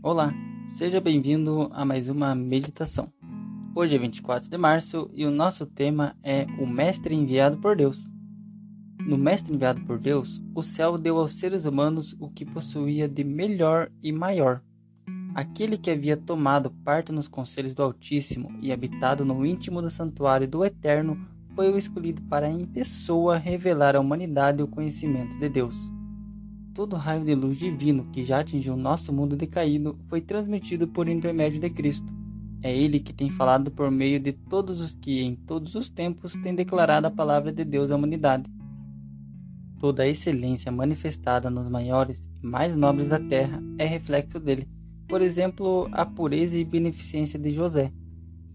Olá, seja bem-vindo a mais uma meditação. Hoje é 24 de março e o nosso tema é o Mestre enviado por Deus. No Mestre enviado por Deus, o céu deu aos seres humanos o que possuía de melhor e maior. Aquele que havia tomado parte nos conselhos do Altíssimo e habitado no íntimo do santuário do Eterno foi o escolhido para em pessoa revelar à humanidade o conhecimento de Deus todo raio de luz divino que já atingiu nosso mundo decaído foi transmitido por intermédio de Cristo. É Ele que tem falado por meio de todos os que, em todos os tempos, têm declarado a palavra de Deus à humanidade. Toda a excelência manifestada nos maiores e mais nobres da terra é reflexo dele. Por exemplo, a pureza e beneficência de José,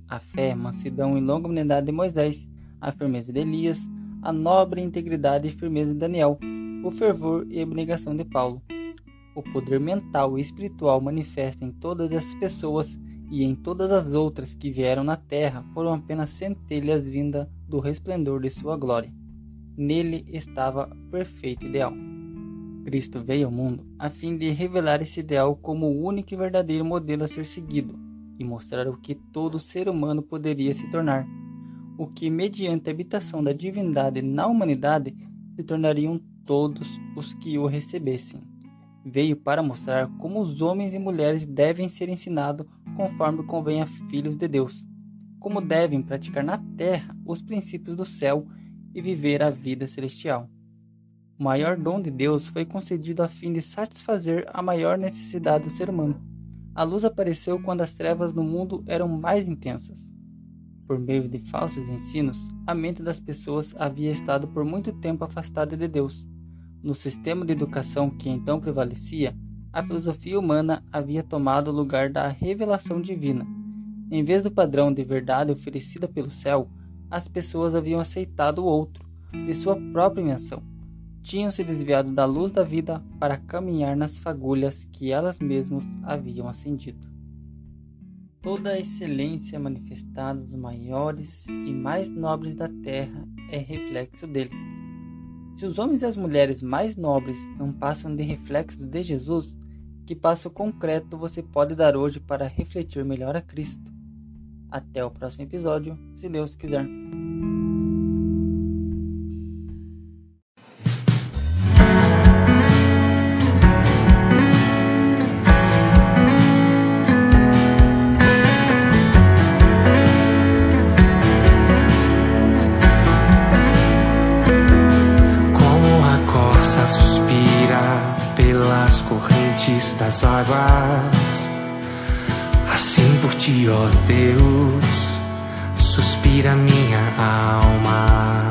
a fé, mansidão e longanimidade de Moisés, a firmeza de Elias, a nobre integridade e firmeza de Daniel, o fervor e a abnegação de Paulo. O poder mental e espiritual manifesto em todas essas pessoas e em todas as outras que vieram na terra foram apenas centelhas vindas do resplendor de sua glória. Nele estava o perfeito ideal. Cristo veio ao mundo a fim de revelar esse ideal como o único e verdadeiro modelo a ser seguido e mostrar o que todo ser humano poderia se tornar, o que, mediante a habitação da divindade na humanidade, se tornariam todos os que o recebessem. Veio para mostrar como os homens e mulheres devem ser ensinados conforme convém a filhos de Deus, como devem praticar na terra os princípios do céu e viver a vida celestial. O maior dom de Deus foi concedido a fim de satisfazer a maior necessidade do ser humano. A luz apareceu quando as trevas no mundo eram mais intensas. Por meio de falsos ensinos, a mente das pessoas havia estado por muito tempo afastada de Deus. No sistema de educação que então prevalecia, a filosofia humana havia tomado o lugar da revelação divina. Em vez do padrão de verdade oferecida pelo céu, as pessoas haviam aceitado o outro, de sua própria invenção. Tinham se desviado da luz da vida para caminhar nas fagulhas que elas mesmas haviam acendido. Toda a excelência manifestada dos maiores e mais nobres da terra é reflexo dele. Se os homens e as mulheres mais nobres não passam de reflexos de Jesus, que passo concreto você pode dar hoje para refletir melhor a Cristo? Até o próximo episódio, se Deus quiser. Correntes das águas. Assim por ti, ó Deus, suspira minha alma.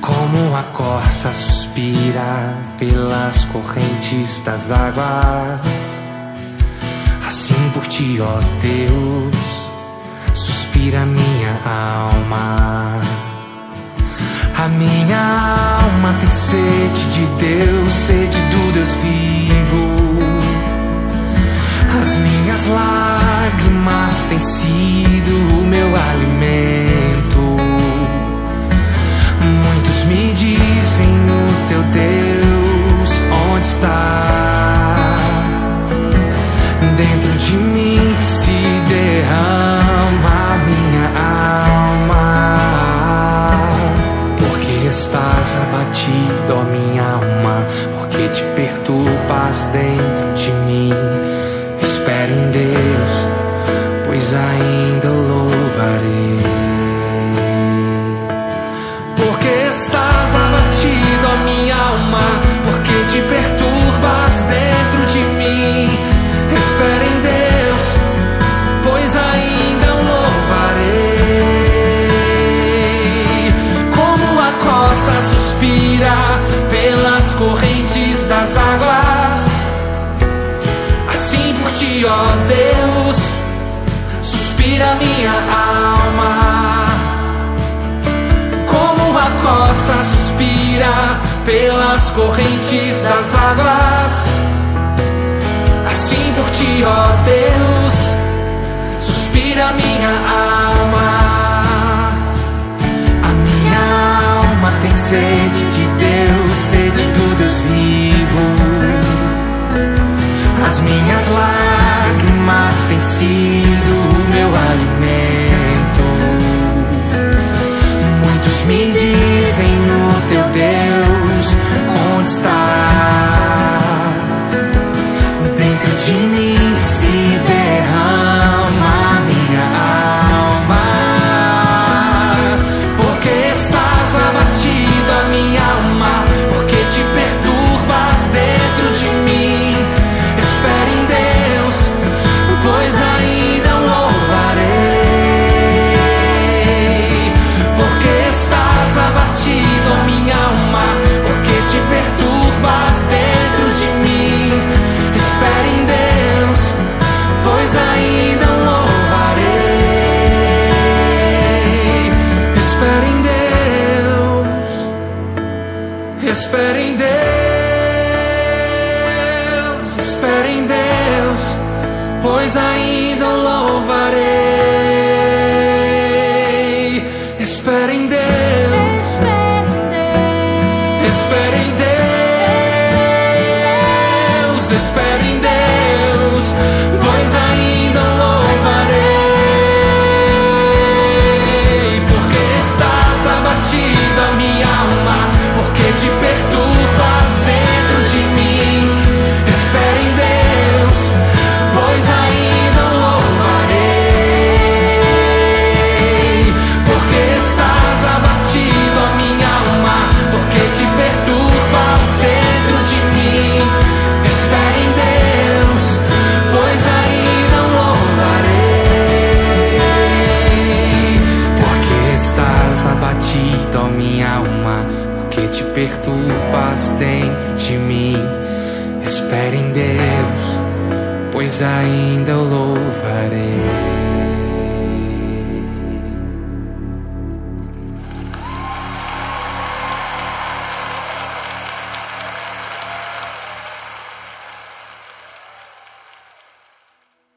Como a corça suspira pelas correntes das águas. Assim por ti, ó Deus, suspira minha alma. A minha alma tem sede de Deus, sede do Deus vivo. As minhas lágrimas têm sido o meu alimento. Pois ainda louvarei. Porque estás abatido, ó minha alma, porque te perturbas dentro de mim. Espera em Deus, pois ainda o louvarei. nossa suspira pelas correntes das águas. Assim por ti, ó Deus, respira minha alma. Como uma corça suspira pelas correntes das águas. Assim por ti, ó Deus, suspira minha alma. A minha alma tem sede de Deus, sede do Deus vivo. As minhas lágrimas têm sido meu alimento. Muitos me dizem: O teu Deus, onde está? Espere em Deus, espere em Deus, pois ainda louvarei. Espere em Deus, espere em Deus, espere. que te perturbas dentro de mim. Espere em Deus, pois ainda o louvarei.